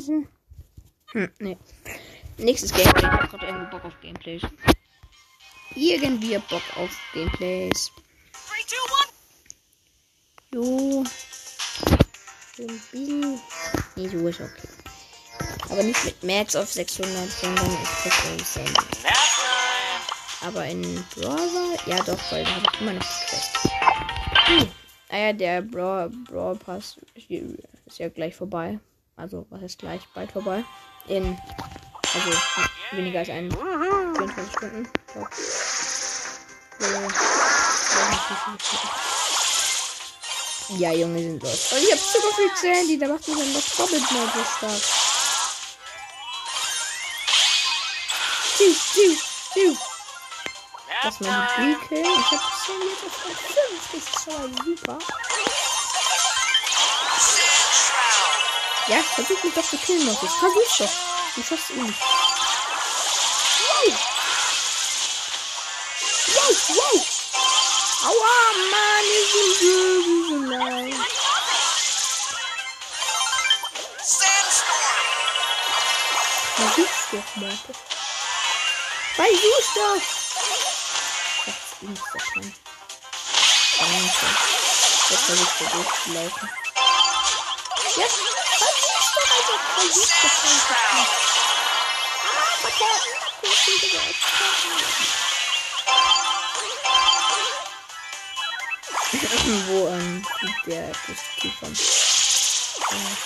Sinn. Hm, nee. Nächstes Gameplay. Ich hab gerade irgendwie Bock auf Gameplays. Irgendwie Bock auf Gameplays. So bisschen. Nee, so ist okay. Aber nicht mit Max auf 600, sondern krieg Sam. Aber in Brawl Ja, doch, weil da habe ich immer noch die Quest. Hm. Naja, der Brawl, Brawl Pass ist ja gleich vorbei. Also, was ist gleich? Bald vorbei. In. Also, weniger als ein 24 Stunden. Glaub. Ja, Junge, sind los. Und ich hab super viel Sandy, da macht mich dann noch doppelt mal so stark. Tschü, tschü, tschü. Das war die Kill. Ich hab Sandy jetzt auf Rang 5. Das ist schon super. Ja, versuch mich doch zu killen. Ich versuch's doch. Du schaffst ihn. Wow! Wow, wow! Aua, Mann, ihr seid so, leid. Versuch's doch, Marke. Versuch's doch! Das ist so klein. Danke. Jetzt versuchst du durchzulaufen. Jetzt Ich bin gesagt. Wo ähm, der das Typ von. Äh,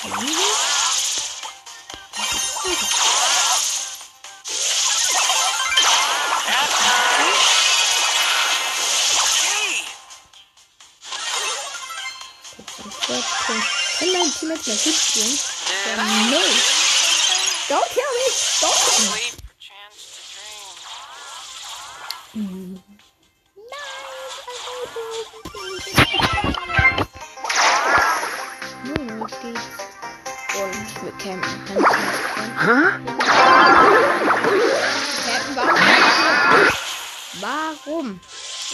Kann mein Team jetzt mal gut spielen? No. Don't kill me! Don't kill me! Nein, no, ich gehe. Und wir campen. Campen warum? Warum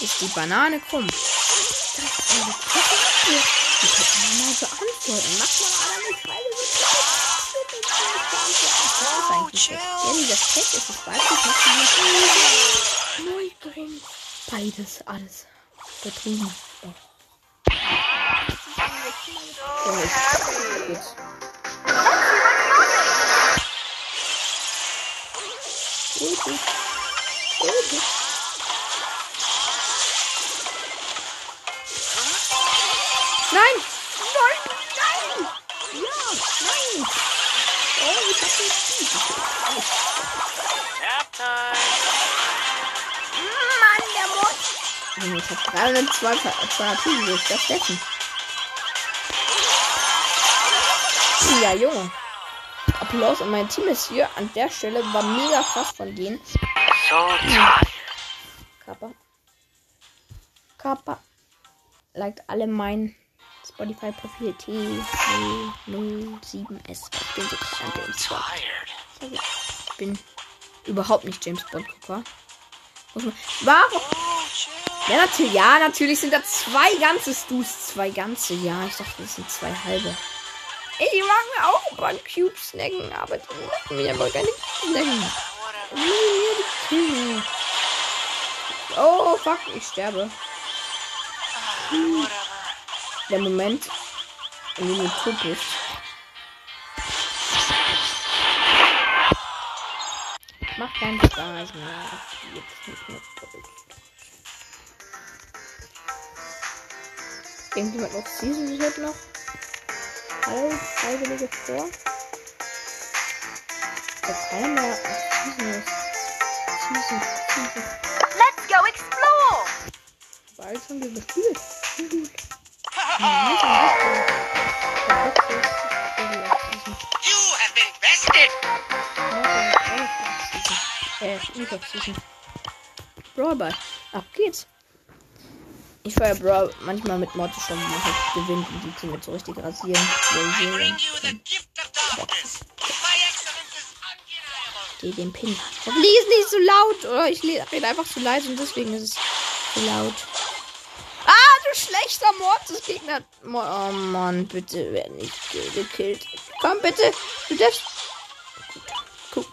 ist die Banane krumm? Das ist eine Kacke. Die könnte man mal beantworten. Macht man Das ist weg. Ja, dieser Speck ist was du Neugering. Beides, alles. Betrieben. Doch. Oh, ich, gut. Gut, gut. Gut, gut. Ich hab 302 Partien, wo ist das dessen? Ja, Junge. Applaus an mein Team ist hier. An der Stelle war mega krass von denen. So tired. Kappa. Kappa. Liked alle mein Spotify-Profil T007S. Ich bin so und zwar. Tired. Ich bin überhaupt nicht James Bond-Gucker. Warum? Ja, natürlich, ja, natürlich sind da zwei ganze Stus. Zwei ganze, ja. Ich dachte, das sind zwei halbe. Ey, die machen mir auch ein paar Cube snacken, aber die machen mir aber keine snacken. Oh, fuck, ich sterbe. Der Moment, in dem du tot bist. Macht keinen Spaß mehr. Jetzt nicht mehr doppelt. Irgendjemand noch Season Hit noch? Alle Freiwillige vor? Da keiner mehr Season. Season, Season. Let's go explore! Haben wir gespielt. Gut. You have been bested. Äh, Season. Brawlball. Ab geht's. Ich feiere Brawl manchmal mit schon, wo halt gewinnt und die Team so richtig rasieren. Die den Pin. Doch lies nicht so laut, oder? Ich le- rede einfach zu leise und deswegen ist es zu laut. Ah, du schlechter Mord des Gegner. Mo- Oh Mann, bitte werd nicht gekillt. Komm bitte. Du darfst. Gut.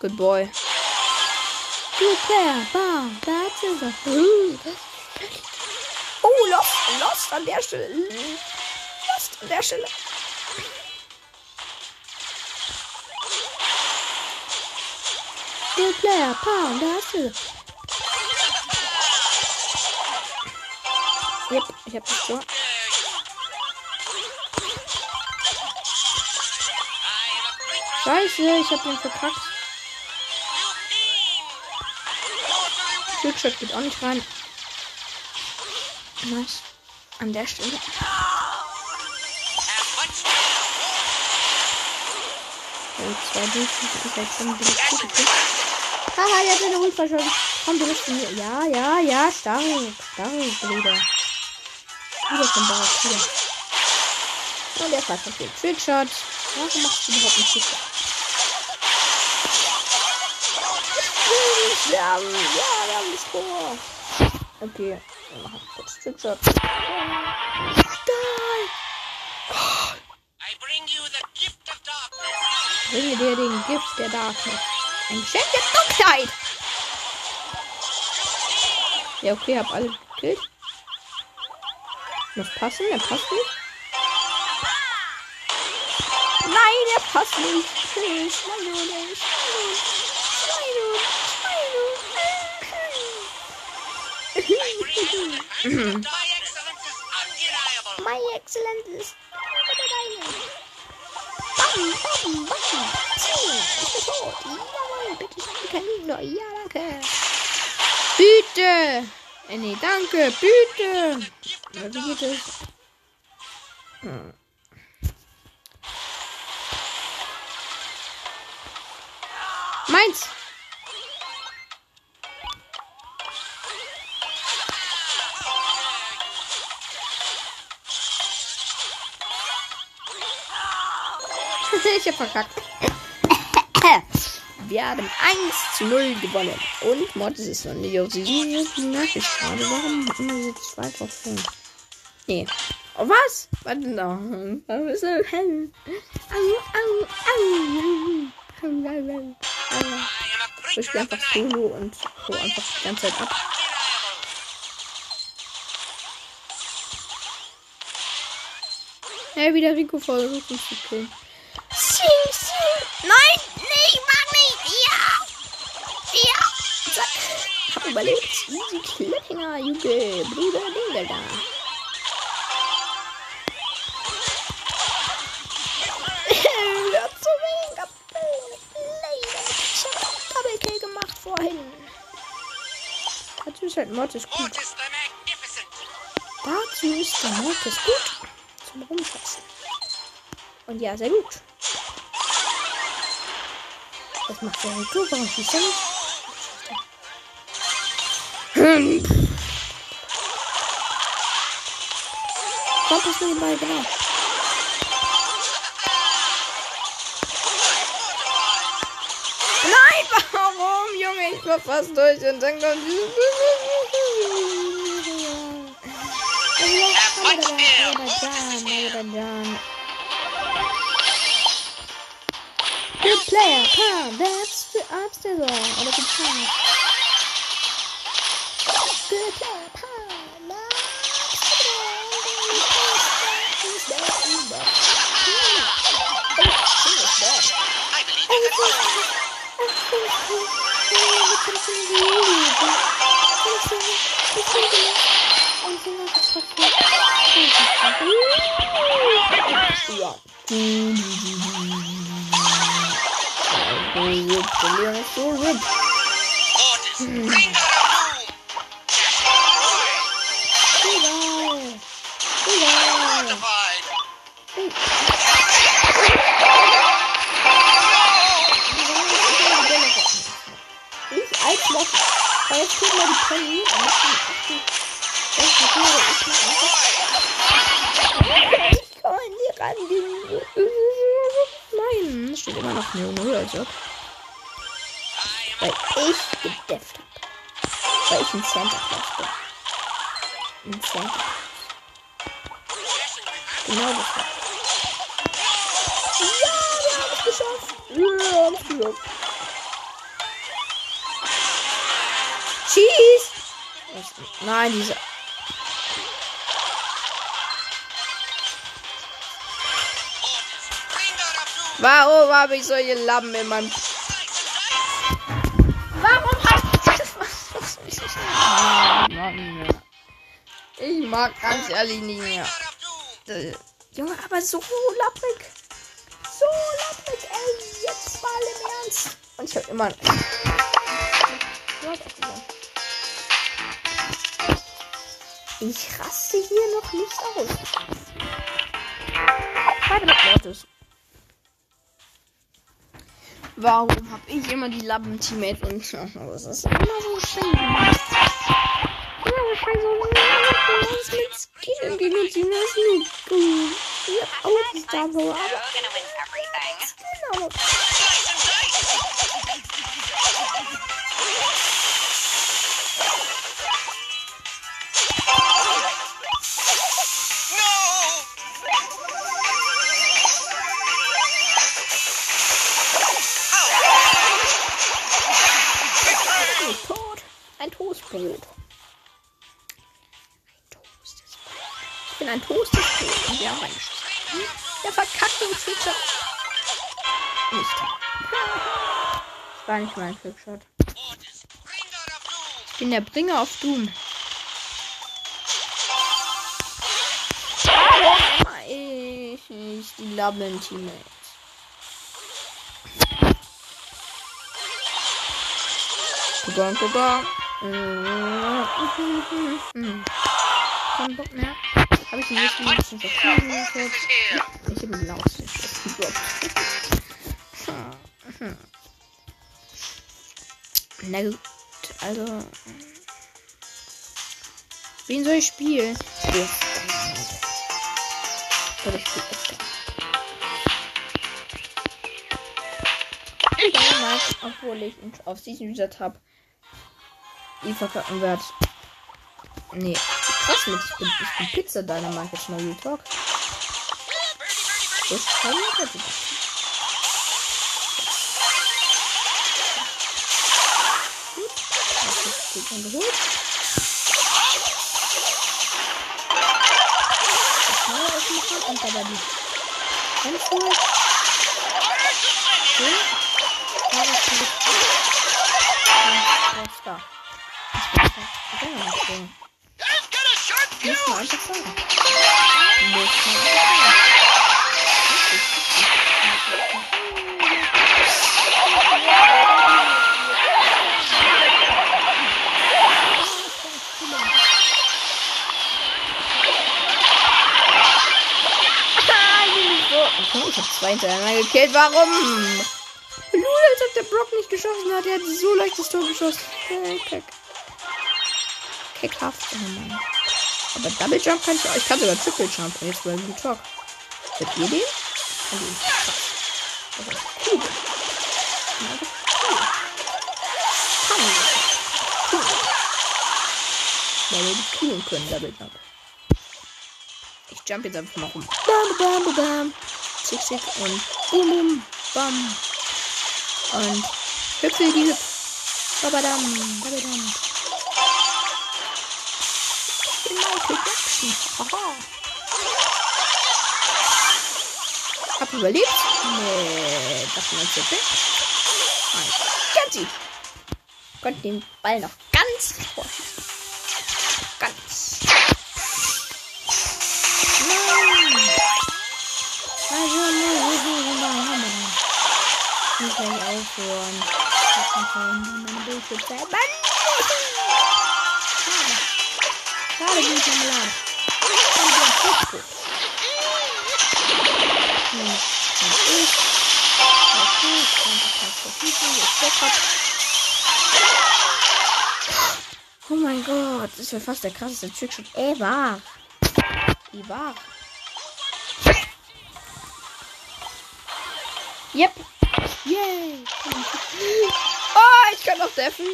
Good boy. Good player. Bam. That's it. Oh, Lost. Lost an der Stelle. Lost an der Stelle. Good player. That's it. Yep, ich hab das so. Scheiße, ich hab den verkackt. Trickshot geht auch nicht rein. Nice. An der Stelle. Zwei Durchschnitte gekriegt. Haha, der hat seine Hund verschossen. Komm, du bist mir. Ja, ja, ja, stark. Stark, Bruder. Wieder vom Barracuda. Und der fast den Trickshot. Warum machst du überhaupt einen Trickshot? Haben, ja, wir haben das Tor. Okay, wir machen kurz Trickshot. Stahl! I bring you the gift of darkness. Bringe dir den Gift der Darkness. Ein Geschenk der Dunkelheit! Ja, okay, hab alle gekillt. Muss passen, der passt nicht. Nein, der passt nicht. Okay, Schneide nicht. My My Excellence ist Bam, bam, bam. Zieh, ich bin tot. Jawohl, bitte schön, Kanone. Ja, danke. Bitte. Äh, nee, danke, bitte. Na, wie geht es? Hm. Meins. Ich verkackt. Wir haben 1 zu 0 gewonnen. Und Mortis ist noch nicht auf sie. Merke ich gerade. Warum immer so zwei drauf vorne? Nee. Oh, was? Warte noch. Was ist denn? Au, au, au. Au, Ich spiele einfach. Solo und hau einfach die ganze Zeit ab. Hey, wieder Rico versucht uns zu killen. Sing. Nein, nee, mach nicht. Ja. Ja. Zack. Hab überlebt. Easy Clippinger, Junge. Bruder Dinge da. Gemacht vorhin. Dazu ist halt Mortis gut. Dazu ist der Mortis gut zum Rumfassen. Und ja, sehr gut. Das macht der Rico. Warum schießt er nicht? Hm. Kommt es nebenbei, genau. Nein, warum, Junge? Ich war fast durch und dann kommt dieses. Good player, come, that's the oder good player. Good player, come, I believe you can follow. Ja. So RIP. Doom. Egal. Egal. Fortified. Ich als Mob. Weil jetzt guck mal die Penny. die ich Ich kann nie ran. die- Nein, steht immer noch 0-0, also. Weil ich gedefft hab. Weil ich ein Santa Claus bin. Ein Santa. Genau das war. Ja, wir haben es geschafft. Wir haben es geschafft. Was? Nein, diese. Warum habe ich solche Lappen in meinem. Mann, ja. Ich mag ganz ehrlich nicht mehr. Äh, Junge, aber so lapprig. So lapprig, ey. Jetzt mal im Ernst. Und ich hab immer. Ich raste hier noch nicht aus. Weiter mit Mortis. Warum hab ich immer die Lappen-Teammates und das ist immer so schön. Immer so schön so was mit Skin gegen uns Team ist nur gut. Ja, auch ist da so, aber You're gonna win everything. genau. Oh, tot. Ein Toastbrot. Ich bin ein Toastesbrot und wir haben reingeschossen. Der verkackte Trickshot. Nicht. Das war nicht mein Trickshot. Ich bin der Bringer auf Doom. Ich nicht die Lappen Teammates? Gugang, gugang. Kein Bock mehr. Habe ich nicht ein bisschen verkaufen jetzt? Ich habe einen Lausstift gedroppt. Na gut, also. Wen soll ich spielen? Ja. Oder ich spiele Edgar. Damals, obwohl ich auf Season Reset habe, ihn verkacken werde. Nee, krass mit, ich bin, ich bin Pizza Dynamite jetzt mal Real Talk. Das kann ich nicht. Gut, das ist gut angeholt. Das neue aufmachen und dabei die Handschuhe. Ich hab zwei hintereinander gekillt. Warum? Lul, als ob der Brock nicht geschossen hat. Er hat so leicht das Tor geschossen. Keck. Keckhaft. Oh Mann. Aber Double Jump kann ich auch. Ich kann sogar Triple Jump. Jetzt bei Blue Talk. Seht ihr den? Cool. Weil wir die coolen können, Double Jump. Ich jump jetzt einfach mal rum. Bam, bam, bam. Zick, zick und bum, bum, bam. Und hüpfel die hüpf. Babadam, babadam. Michael Jackson. Aha. Hab überlebt? Nee, das. Nein. Ganz sie. Konnte den Ball noch Will gleich aufhören. Ich kann schon meine Bildschirmzeit. Mann! Schade. Schade, bin ich am Laden. Und der. Hm. Und ich. Okay, und ich kann verfügen. Bock hab. Oh mein Gott, das wäre fast der krasseste Trickshot ever. War? Yep. Yay. Oh, ich kann noch deffen.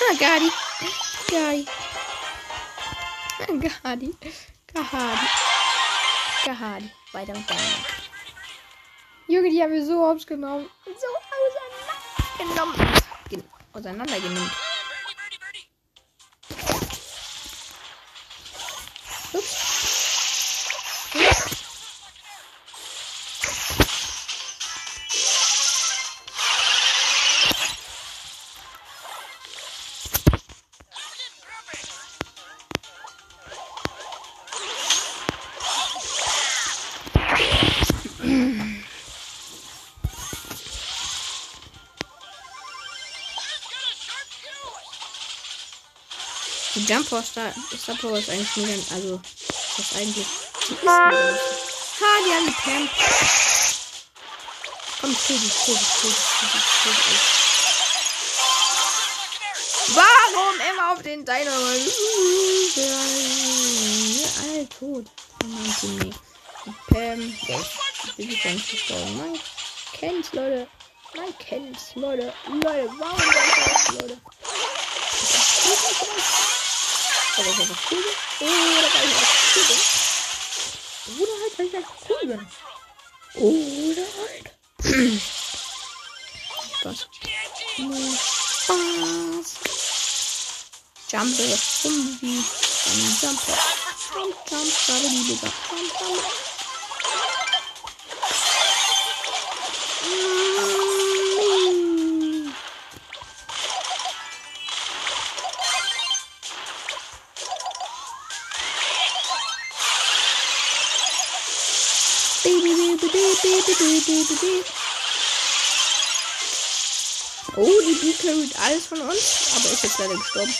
Ah, Gadi. Gadi. Gadi. Gadi. Hardy. Weiter und weiter. Junge, die haben wir so hops genommen. So auseinandergenommen. Gen auseinandergenommen. Die Jump Poster ist eigentlich mega. Also, das eigentlich. Die. Ha, die haben die Pam. Komm, die, kill die, kill die. Warum immer auf den Dino? Alle tot. Oh mein Teammate. Die Pam. Der ist wirklich ganz gestorben. Man kennt's, Leute. Man kennt's, Leute. Leute, warum das, Leute? Aber ich einfach cool bin. Oder weil ich einfach cool. Oder halt, weil ich einfach cool bin. Oder halt. Spaß. Spaß. Jumpe, Zumbi, dann Jumper. Jump, jump, gerade die Digga. Jump, jump. Mm. Alles von uns, aber ist jetzt leider gestorben.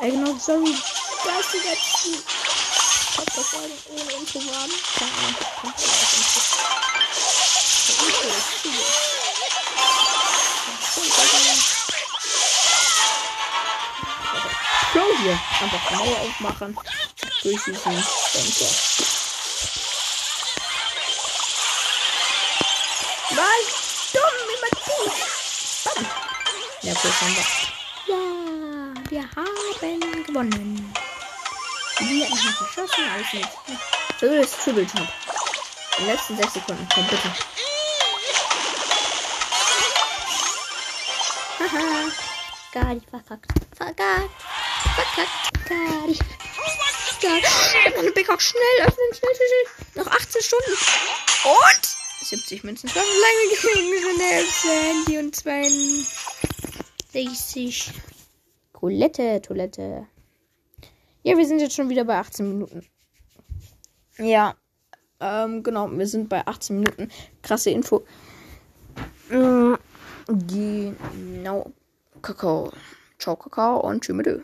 Ey, genau, sorry, dass die letzten Podcast-Folgen ohne Info waren. Keine Ahnung. Pro hier. Einfach Mauer aufmachen. Durch diesen Sensor. Gut, haben wir. Ja, wir haben gewonnen. Wir haben geschossen, alles. So ist Triple Jump. Den letzten 6 Sekunden. Komm, bitte. Haha. Gadi verkackt. Verkackt. Verkackt. Gadi. Gadi. Ich hab meine Big Schnell öffnen. Schnell, schnell, schnell. Noch 18 Stunden. Und 70 Münzen. War lange gegen Handy und 62. Toilette, Toilette. Ja, wir sind jetzt schon wieder bei 18 Minuten. Ja, ähm, genau, wir sind bei 18 Minuten. Krasse Info. Mm, Genau. Kakao. Ciao, Kakao und tschüss.